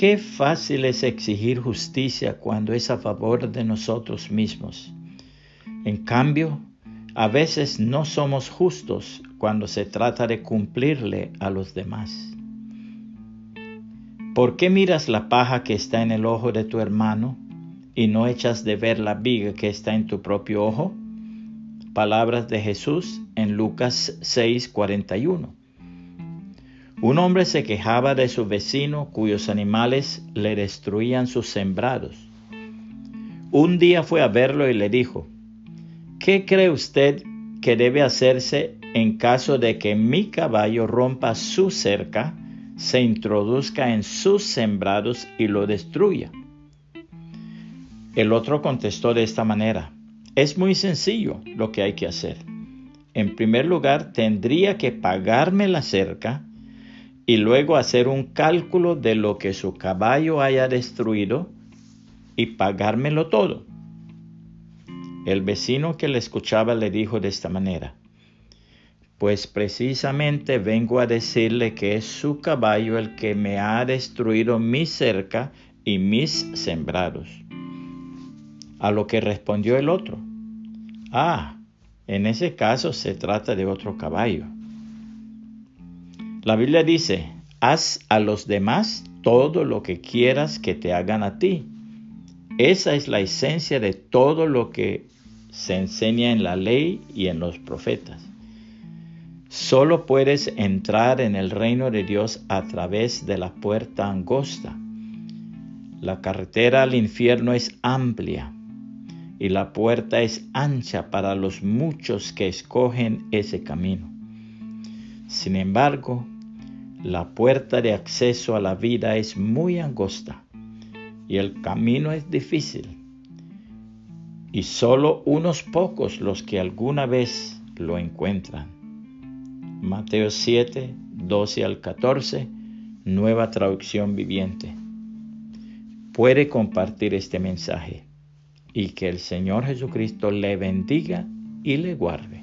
Qué fácil es exigir justicia cuando es a favor de nosotros mismos. En cambio, a veces no somos justos cuando se trata de cumplirle a los demás. ¿Por qué miras la paja que está en el ojo de tu hermano y no echas de ver la viga que está en tu propio ojo? Palabras de Jesús en Lucas 6:41. Un hombre se quejaba de su vecino cuyos animales le destruían sus sembrados. Un día fue a verlo y le dijo, ¿qué cree usted que debe hacerse en caso de que mi caballo rompa su cerca, se introduzca en sus sembrados y lo destruya? El otro contestó de esta manera, es muy sencillo lo que hay que hacer. En primer lugar, tendría que pagarme la cerca, y luego hacer un cálculo de lo que su caballo haya destruido y pagármelo todo. El vecino que le escuchaba le dijo de esta manera, pues precisamente vengo a decirle que es su caballo el que me ha destruido mi cerca y mis sembrados. A lo que respondió el otro, ah, en ese caso se trata de otro caballo. La Biblia dice, haz a los demás todo lo que quieras que te hagan a ti. Esa es la esencia de todo lo que se enseña en la ley y en los profetas. Solo puedes entrar en el reino de Dios a través de la puerta angosta. La carretera al infierno es amplia y la puerta es ancha para los muchos que escogen ese camino. Sin embargo, la puerta de acceso a la vida es muy angosta y el camino es difícil. Y solo unos pocos los que alguna vez lo encuentran. Mateo 7, 12 al 14, nueva traducción viviente. Puede compartir este mensaje y que el Señor Jesucristo le bendiga y le guarde.